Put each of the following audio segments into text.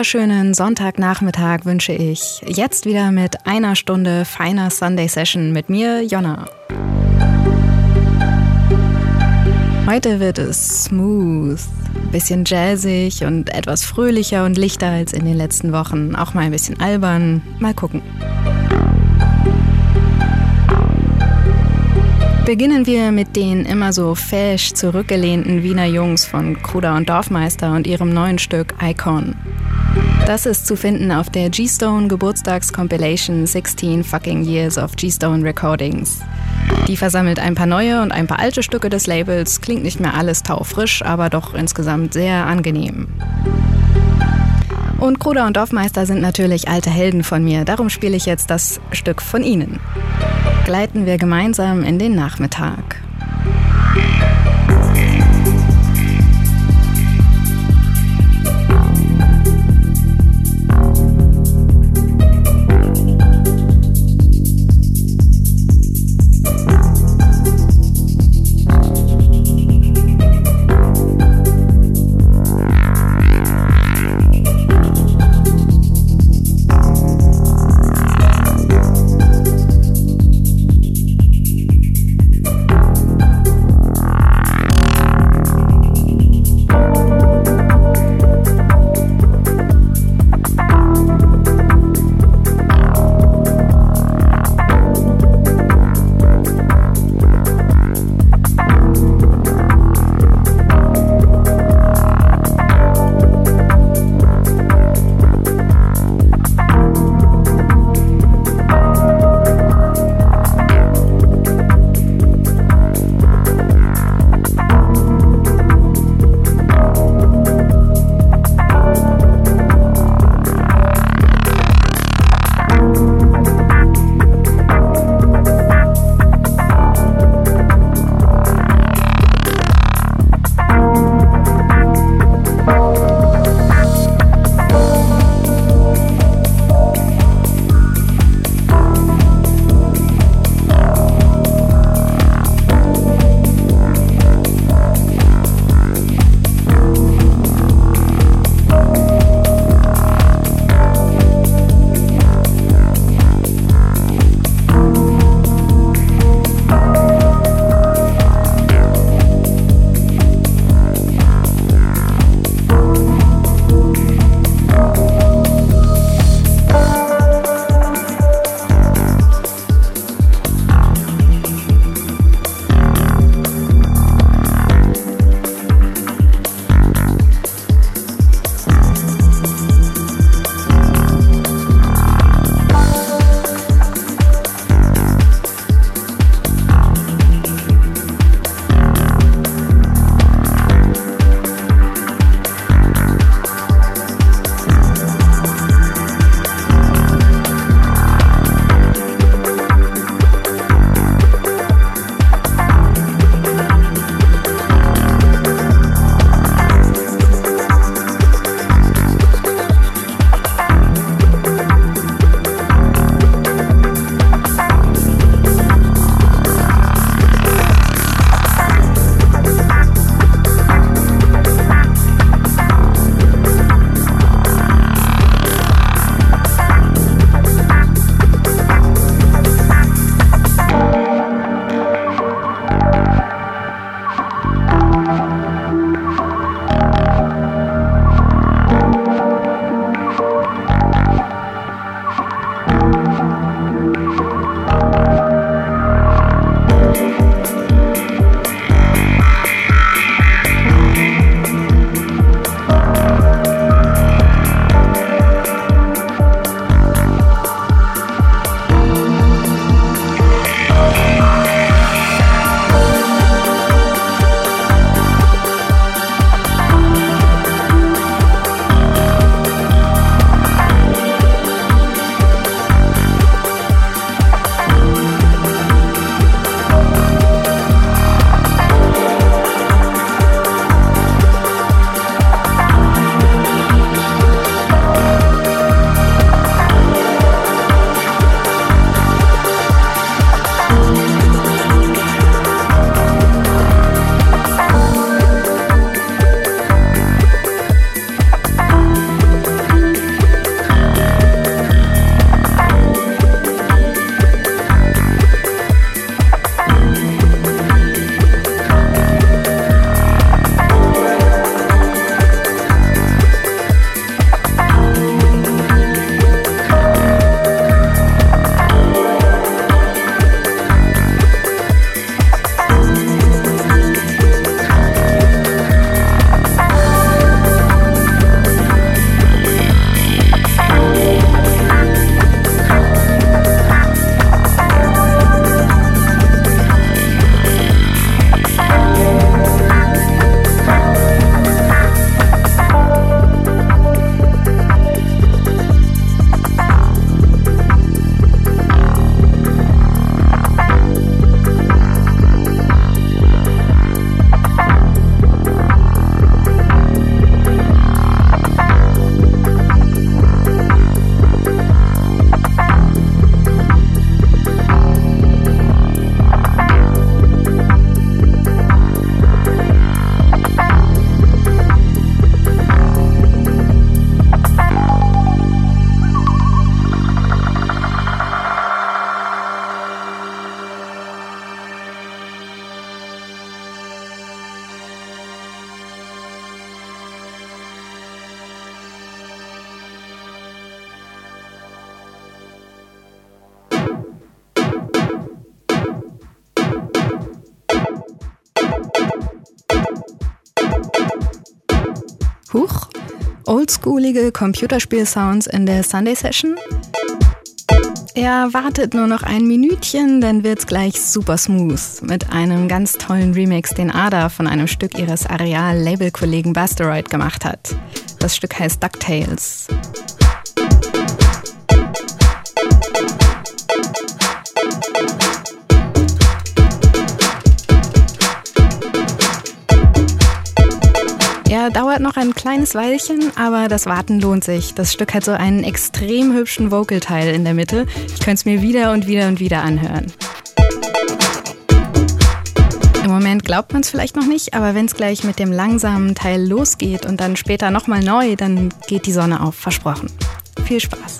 wunderschönen Sonntagnachmittag wünsche ich. Jetzt wieder mit einer Stunde feiner Sunday Session mit mir, Jonna. Heute wird es smooth, bisschen jazzig und etwas fröhlicher und lichter als in den letzten Wochen. Auch mal ein bisschen albern. Mal gucken. Beginnen wir mit den immer so fesch zurückgelehnten Wiener Jungs von Kruder und Dorfmeister und ihrem neuen Stück Icon. Das ist zu finden auf der G-Stone Geburtstags-Compilation 16 Fucking Years of G-Stone Recordings. Die versammelt ein paar neue und ein paar alte Stücke des Labels, klingt nicht mehr alles taufrisch, aber doch insgesamt sehr angenehm. Und Kruder und Dorfmeister sind natürlich alte Helden von mir, darum spiele ich jetzt das Stück von ihnen. Gleiten wir gemeinsam in den Nachmittag. Oldschoolige Computerspiel-Sounds in der Sunday Session? Er wartet nur noch ein Minütchen, dann wird's gleich super smooth. Mit einem ganz tollen Remix, den Ada von einem Stück ihres Areal-Label-Kollegen Basteroid gemacht hat. Das Stück heißt DuckTales. dauert noch ein kleines Weilchen, aber das Warten lohnt sich. Das Stück hat so einen extrem hübschen Vocal-Teil in der Mitte. Ich könnte es mir wieder und wieder und wieder anhören. Im Moment glaubt man es vielleicht noch nicht, aber wenn es gleich mit dem langsamen Teil losgeht und dann später nochmal neu, dann geht die Sonne auf, versprochen. Viel Spaß!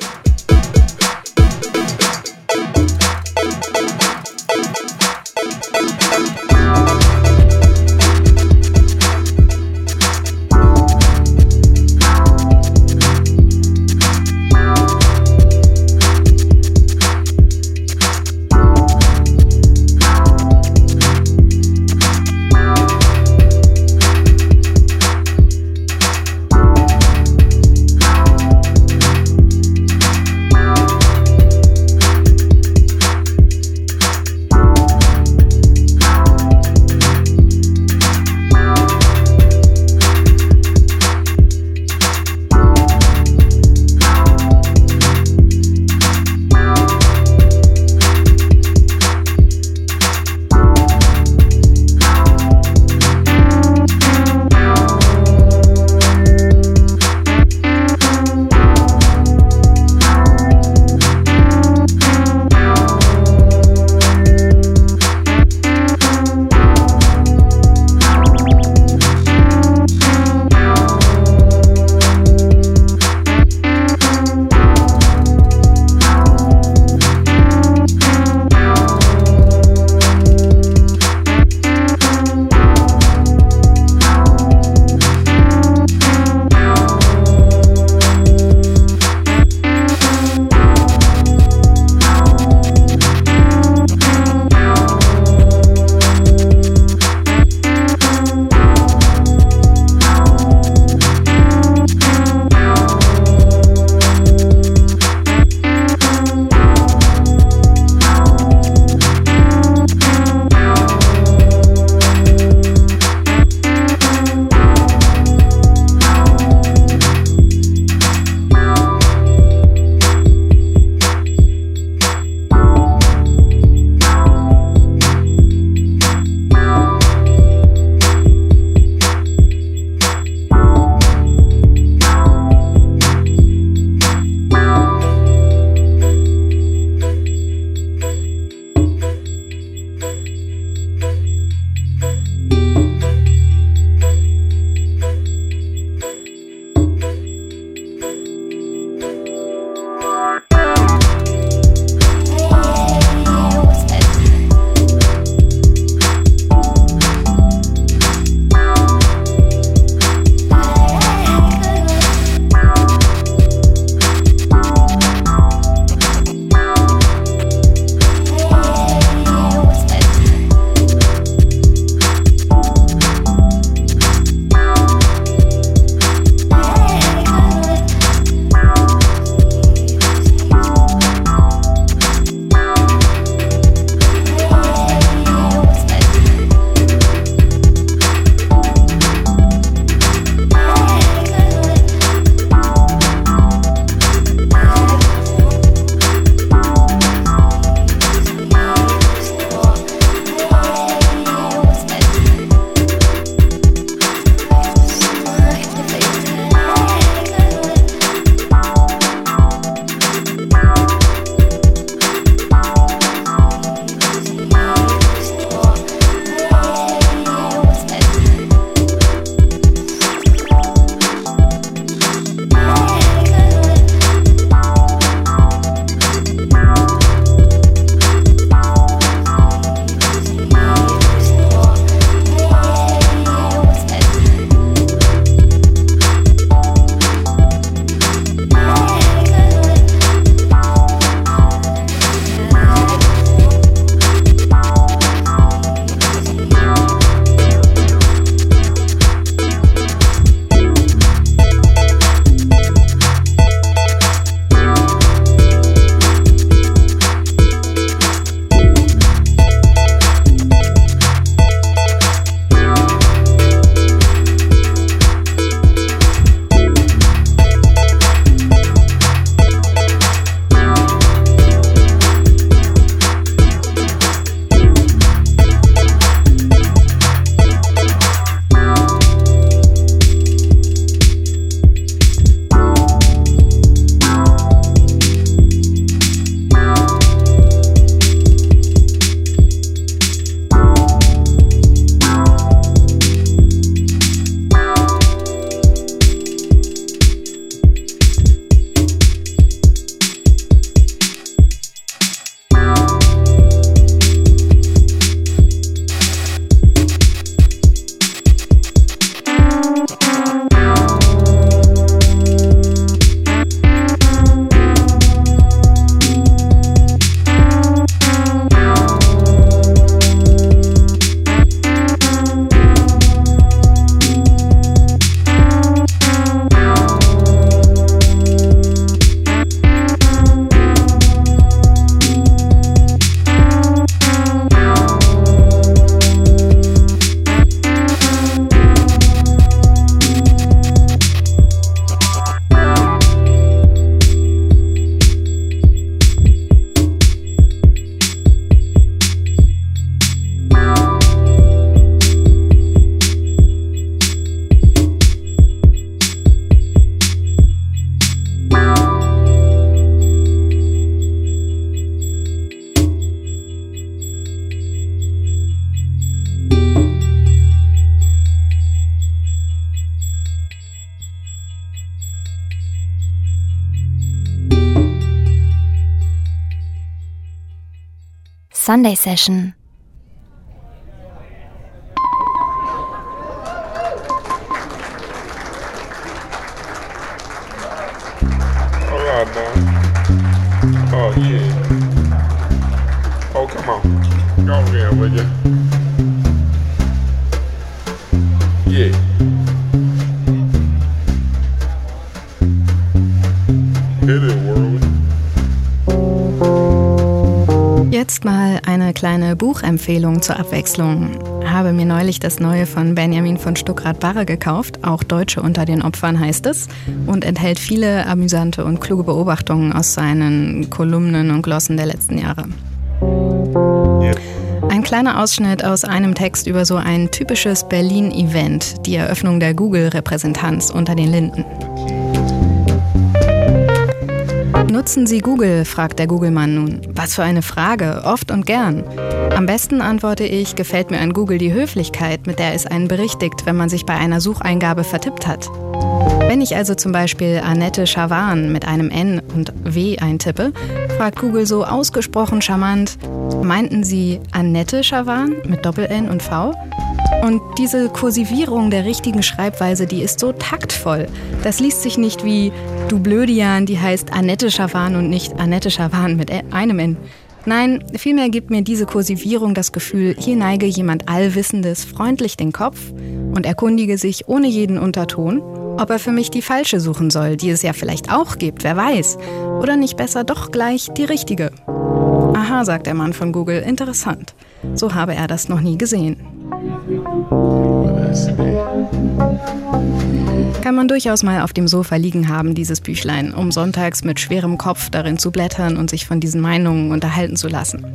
Sunday Session. Buchempfehlung zur Abwechslung. Habe mir neulich das neue von Benjamin von Stuckrad-Barre gekauft, auch Deutsche unter den Opfern heißt es, und enthält viele amüsante und kluge Beobachtungen aus seinen Kolumnen und Glossen der letzten Jahre. Ein kleiner Ausschnitt aus einem Text über so ein typisches Berlin-Event, die Eröffnung der Google-Repräsentanz unter den Linden. Nutzen Sie Google? fragt der Google-Mann nun. Was für eine Frage, oft und gern. Am besten antworte ich, gefällt mir an Google die Höflichkeit, mit der es einen berichtigt, wenn man sich bei einer Sucheingabe vertippt hat. Wenn ich also zum Beispiel Annette Schawan mit einem N und W eintippe, fragt Google so ausgesprochen charmant, meinten Sie Annette Schawan mit Doppel-N und V? Und diese Kursivierung der richtigen Schreibweise, die ist so taktvoll. Das liest sich nicht wie du Blödian, die heißt Annette Schawan und nicht Annette Schawan mit einem N. Nein, vielmehr gibt mir diese Kursivierung das Gefühl, hier neige jemand Allwissendes freundlich den Kopf und erkundige sich ohne jeden Unterton, ob er für mich die falsche suchen soll, die es ja vielleicht auch gibt, wer weiß. Oder nicht besser doch gleich die richtige. Aha, sagt der Mann von Google, interessant. So habe er das noch nie gesehen. Kann man durchaus mal auf dem Sofa liegen haben, dieses Büchlein, um sonntags mit schwerem Kopf darin zu blättern und sich von diesen Meinungen unterhalten zu lassen.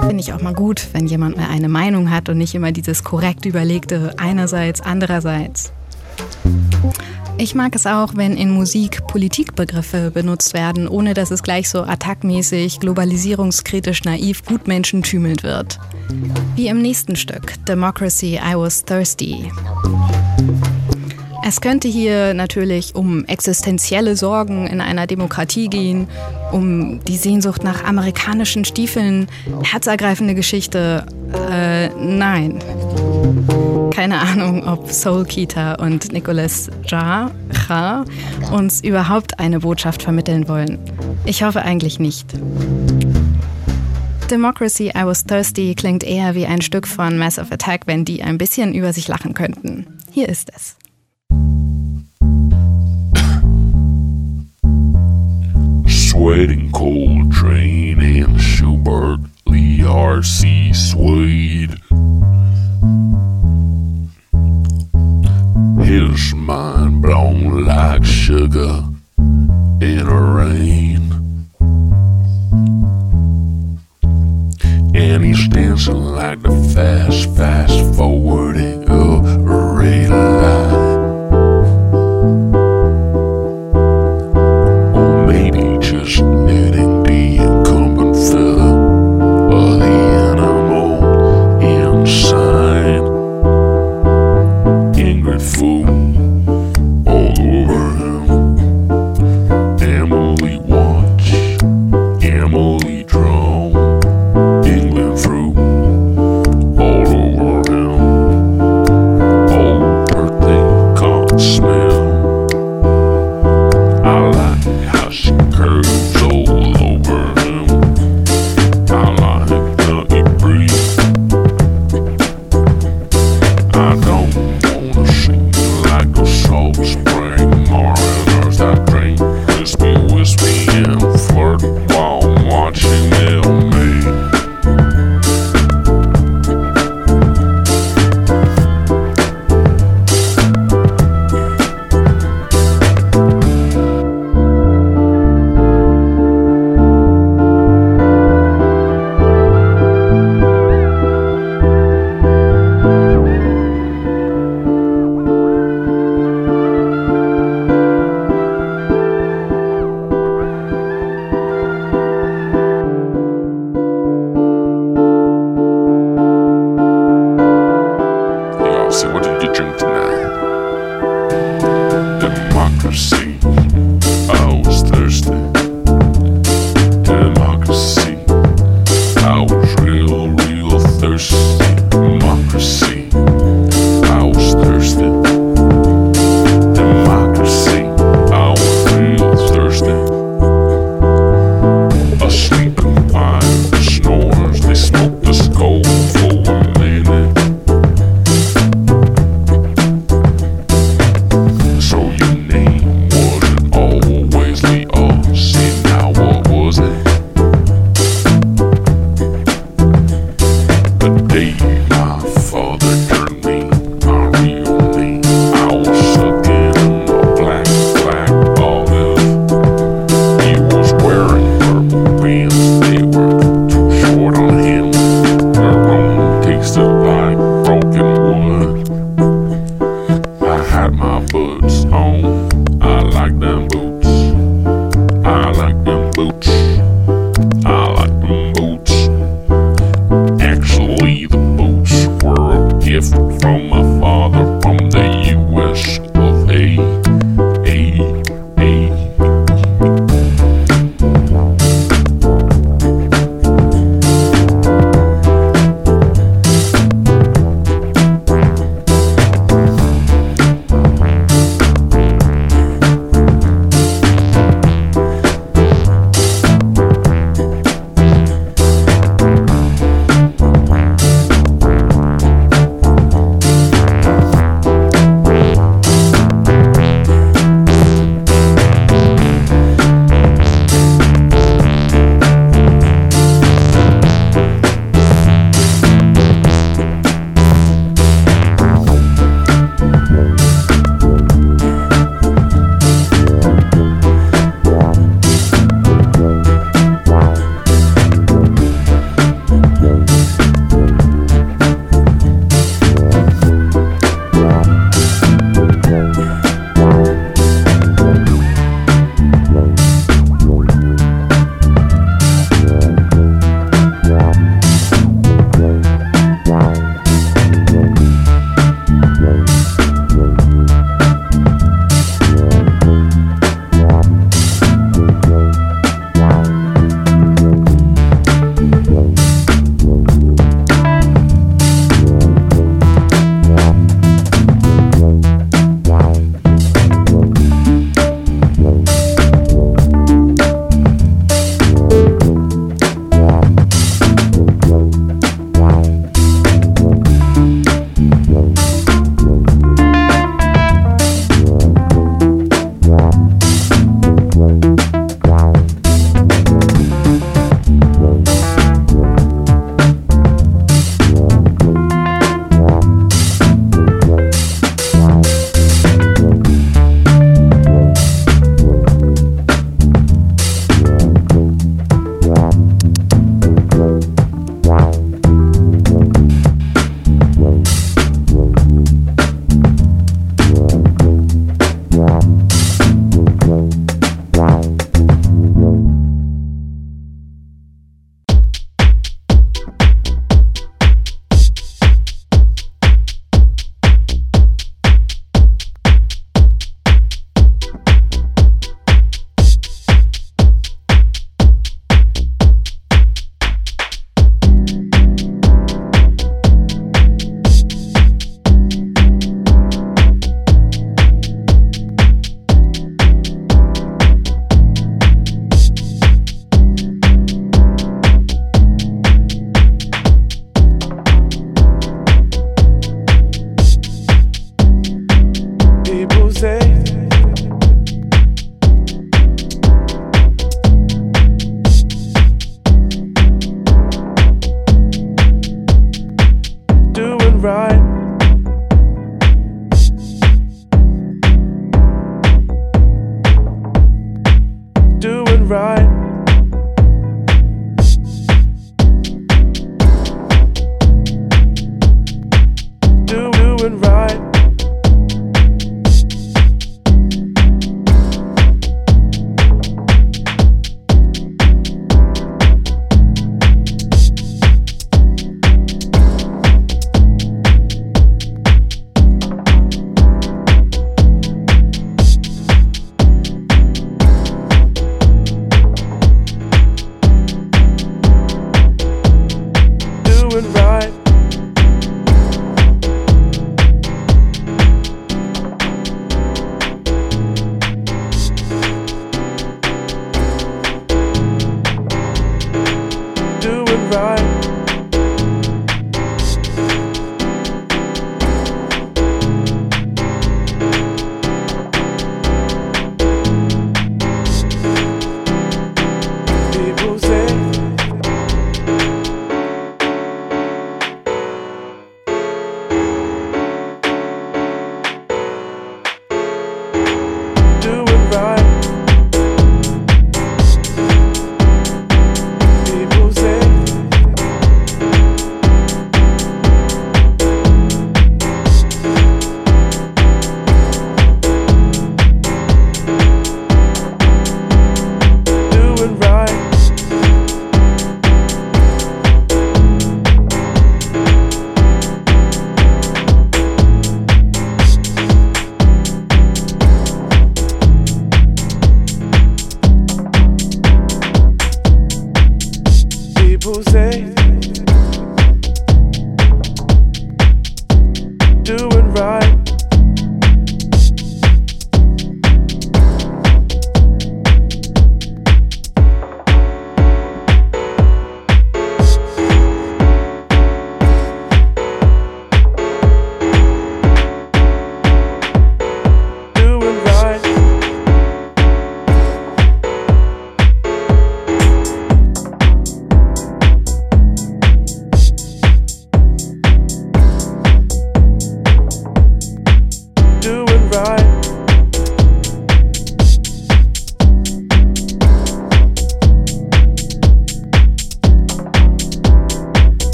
Finde ich auch mal gut, wenn jemand mal eine Meinung hat und nicht immer dieses korrekt überlegte einerseits, andererseits. Ich mag es auch, wenn in Musik Politikbegriffe benutzt werden, ohne dass es gleich so attackmäßig, globalisierungskritisch naiv gutmenschentümelnd wird. Wie im nächsten Stück, Democracy, I Was Thirsty. Es könnte hier natürlich um existenzielle Sorgen in einer Demokratie gehen, um die Sehnsucht nach amerikanischen Stiefeln, herzergreifende Geschichte. Äh, nein. Keine Ahnung, ob Soul Kita und Nicholas Jar uns überhaupt eine Botschaft vermitteln wollen. Ich hoffe eigentlich nicht. Democracy I Was Thirsty klingt eher wie ein Stück von Massive Attack, wenn die ein bisschen über sich lachen könnten. Hier ist es. Sweating Coltrane and Schubert, Lee R.C. Swede. His mind blown like sugar in a rain. And he's dancing like the fast, fast forwarding of a red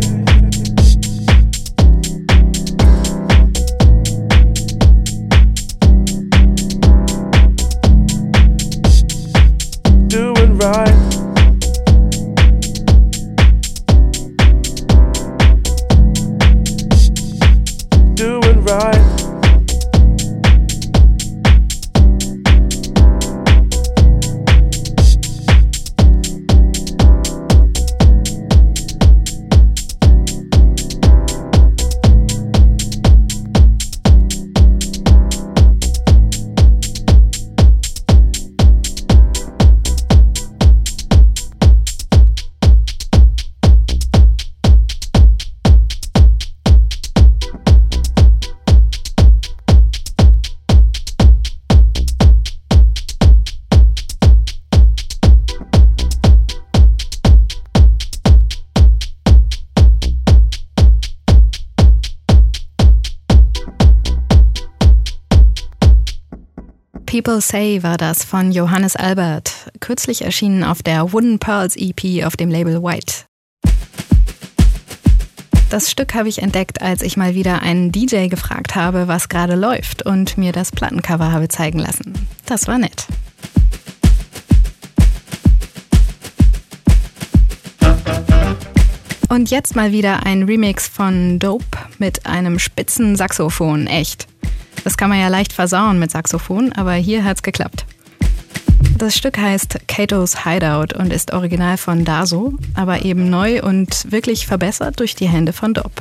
there. People Say war das von Johannes Albert, kürzlich erschienen auf der Wooden Pearls EP auf dem Label White. Das Stück habe ich entdeckt, als ich mal wieder einen DJ gefragt habe, was gerade läuft und mir das Plattencover habe zeigen lassen. Das war nett. Und jetzt mal wieder ein Remix von Dope mit einem spitzen Saxophon, echt. Das kann man ja leicht versauen mit Saxophon, aber hier hat's geklappt. Das Stück heißt Kato's Hideout und ist original von Daso, aber eben neu und wirklich verbessert durch die Hände von Dob.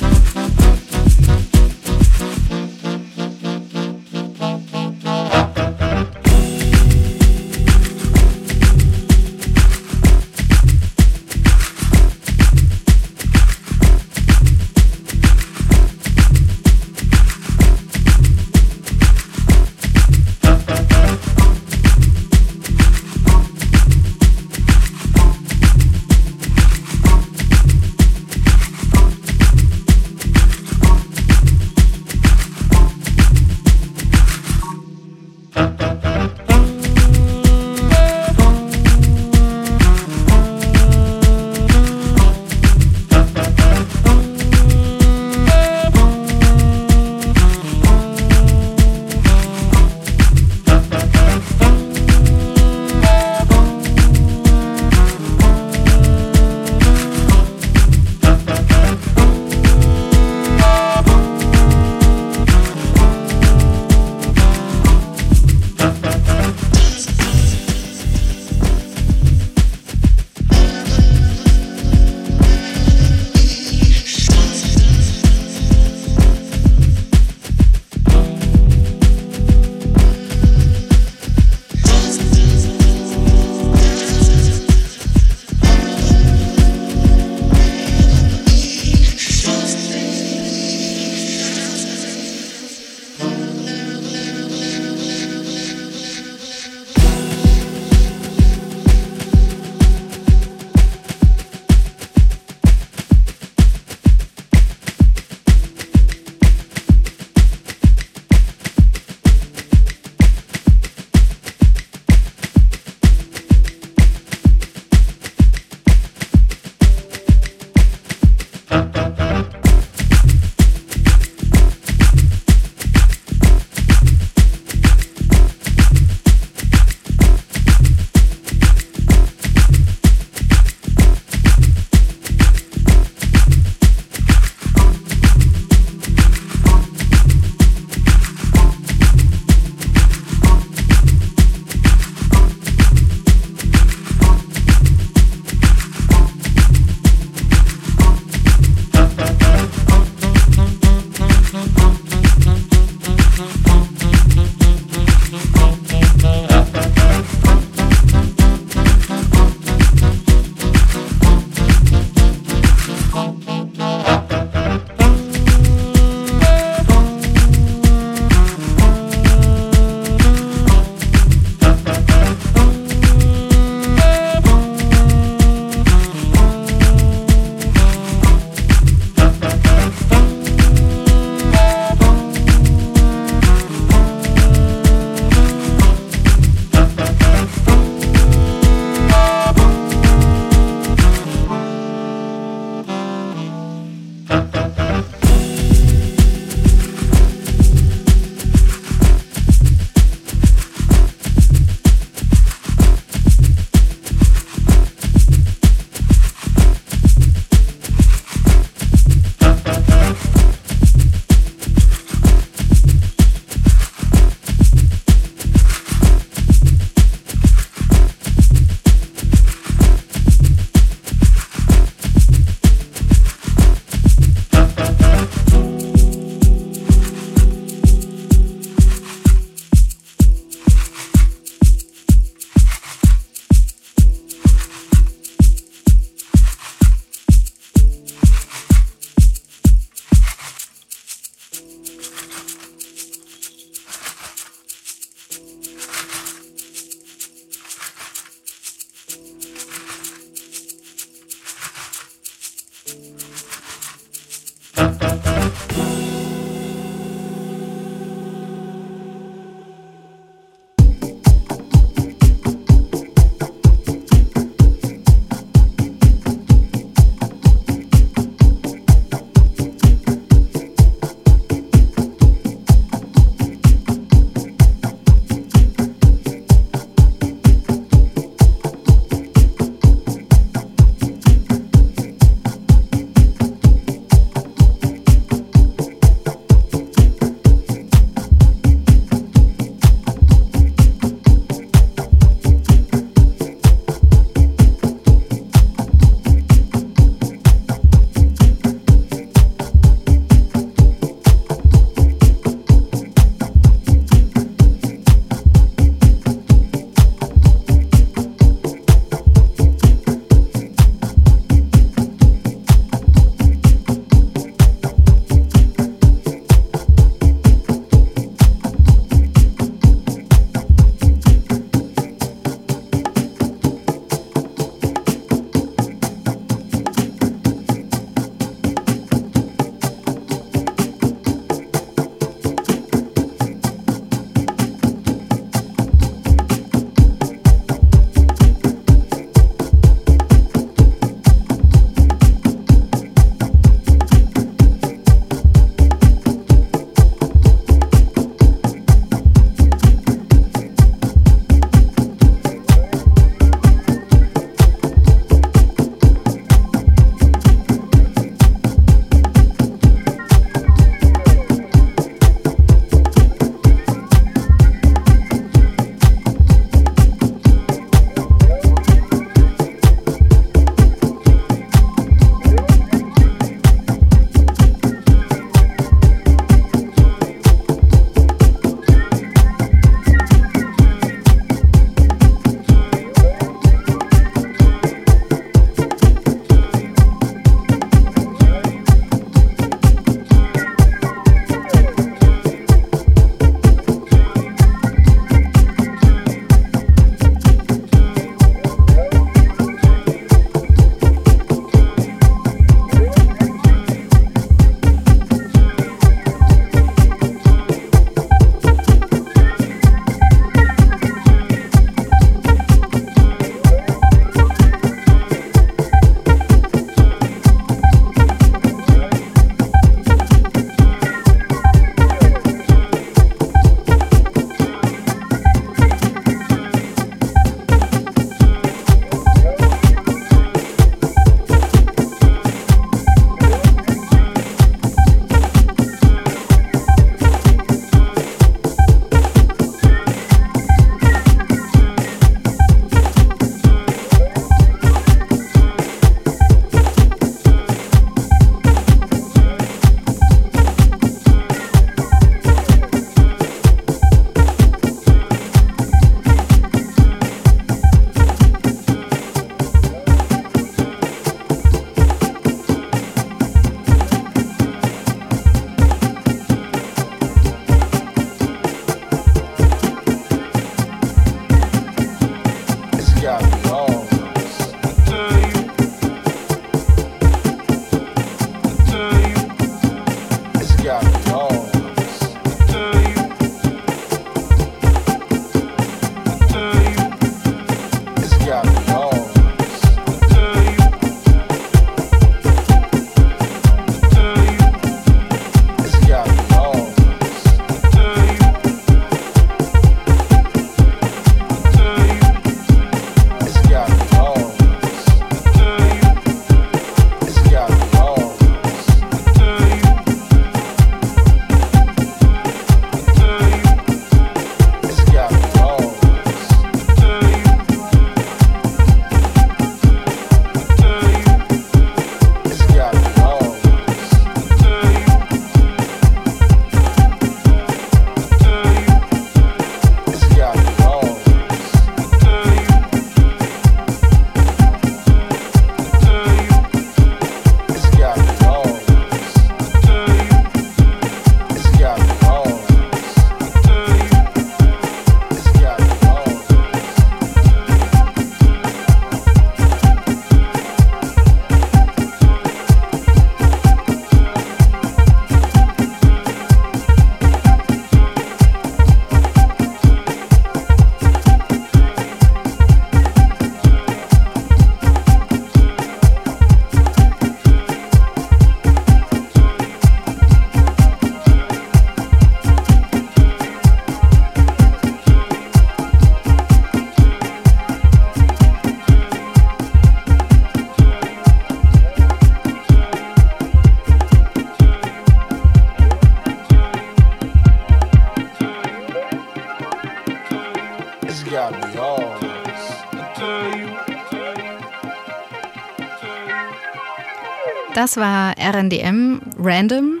Das war RNDM Random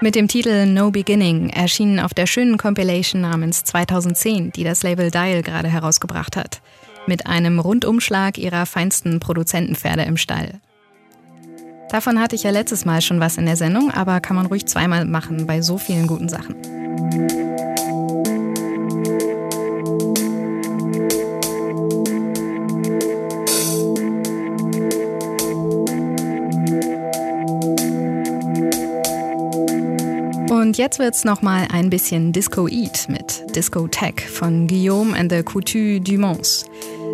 mit dem Titel No Beginning, erschienen auf der schönen Compilation namens 2010, die das Label Dial gerade herausgebracht hat. Mit einem Rundumschlag ihrer feinsten Produzentenpferde im Stall. Davon hatte ich ja letztes Mal schon was in der Sendung, aber kann man ruhig zweimal machen bei so vielen guten Sachen. Und jetzt wird's noch mal ein bisschen Disco Eat mit Disco Tech von Guillaume and the Couture du Mans.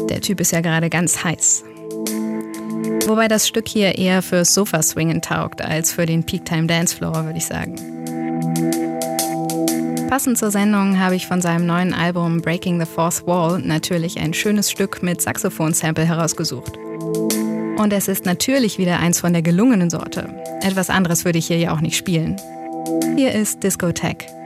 Der Typ ist ja gerade ganz heiß. Wobei das Stück hier eher fürs Sofa-Swingen taugt als für den Peak-Time Dancefloor, würde ich sagen. Passend zur Sendung habe ich von seinem neuen Album Breaking the Fourth Wall natürlich ein schönes Stück mit Saxophon-Sample herausgesucht. Und es ist natürlich wieder eins von der gelungenen Sorte. Etwas anderes würde ich hier ja auch nicht spielen. Hier ist Discotech.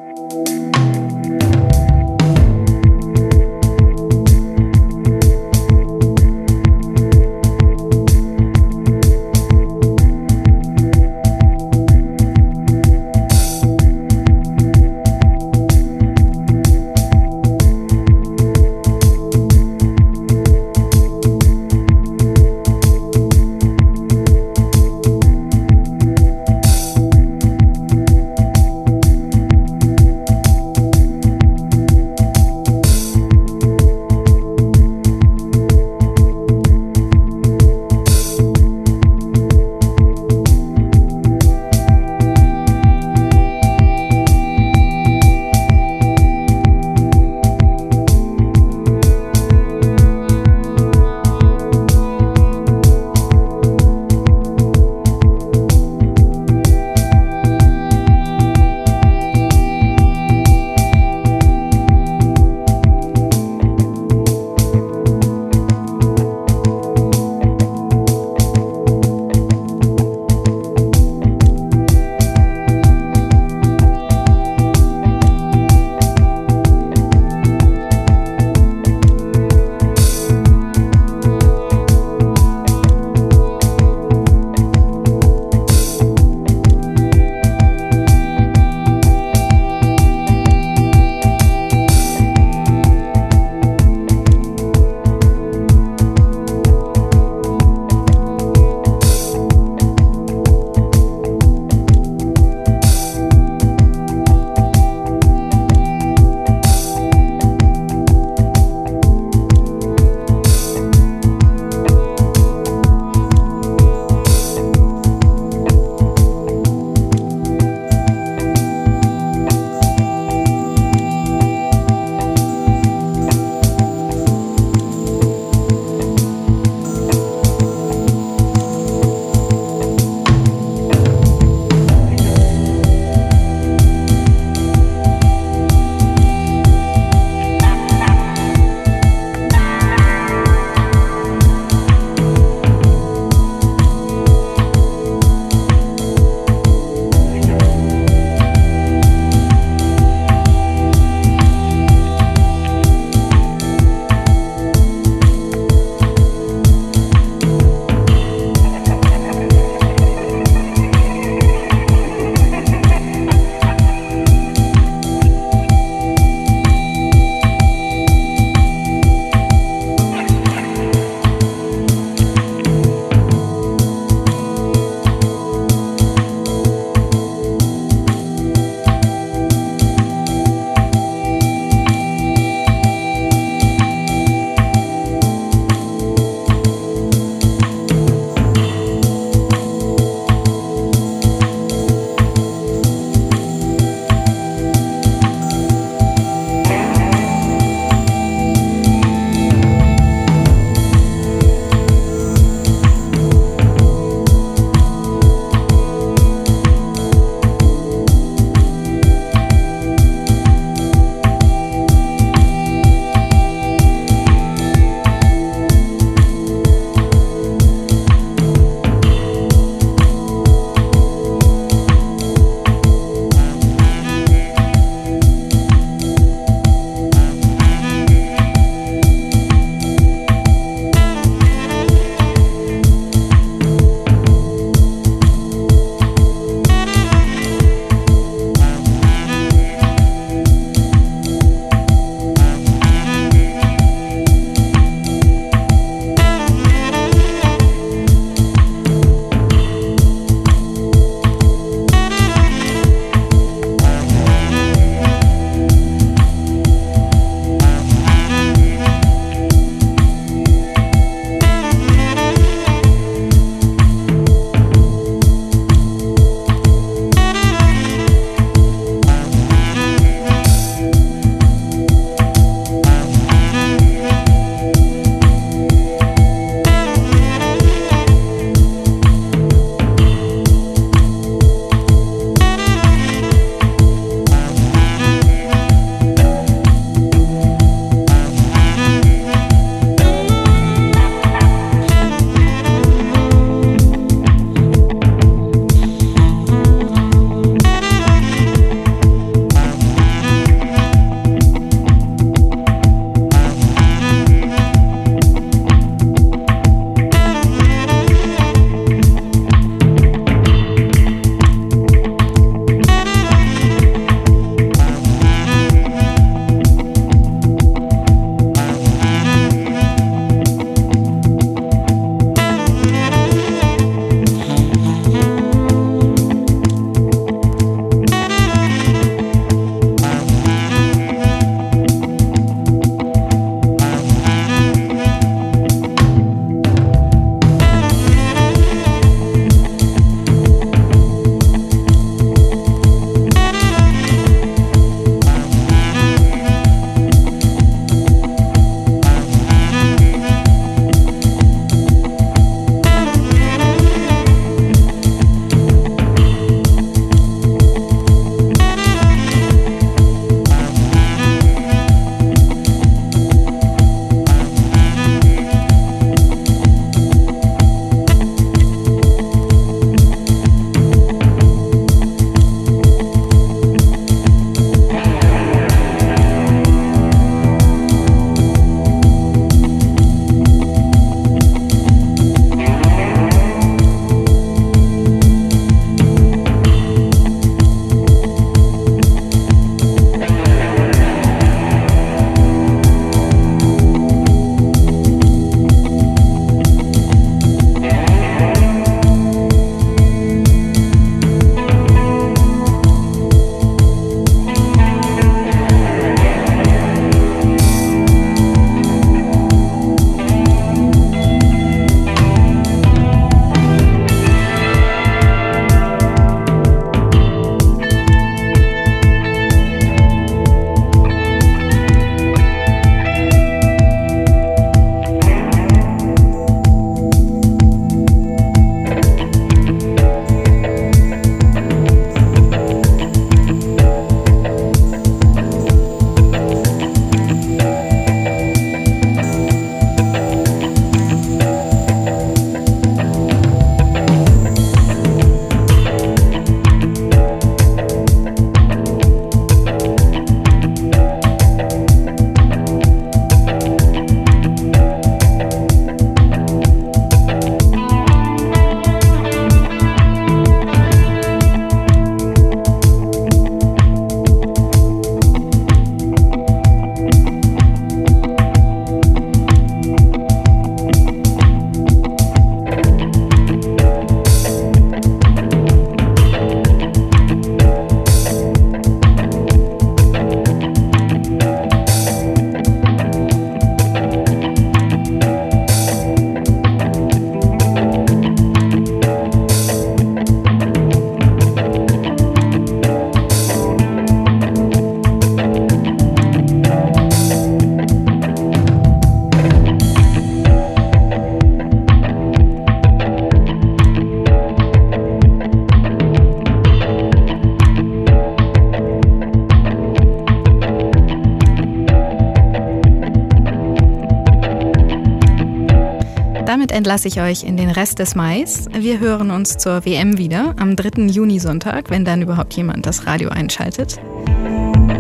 Entlasse ich euch in den Rest des Mais. Wir hören uns zur WM wieder am 3. Juni-Sonntag, wenn dann überhaupt jemand das Radio einschaltet.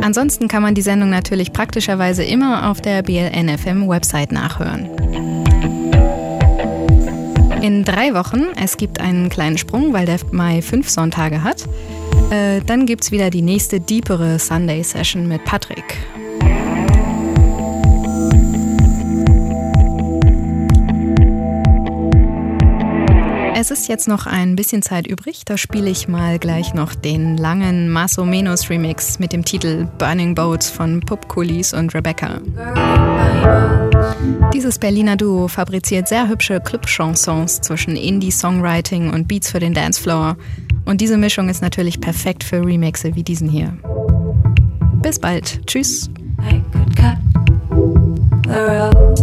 Ansonsten kann man die Sendung natürlich praktischerweise immer auf der BLNFM-Website nachhören. In drei Wochen, es gibt einen kleinen Sprung, weil der Mai fünf Sonntage hat, äh, dann gibt es wieder die nächste deepere Sunday-Session mit Patrick. Ist jetzt noch ein bisschen Zeit übrig. Da spiele ich mal gleich noch den langen Maso Menos Remix mit dem Titel Burning Boats von Pup Coolies und Rebecca. Dieses Berliner Duo fabriziert sehr hübsche Club-Chansons zwischen Indie-Songwriting und Beats für den Dancefloor. Und diese Mischung ist natürlich perfekt für Remixe wie diesen hier. Bis bald. Tschüss. Birdie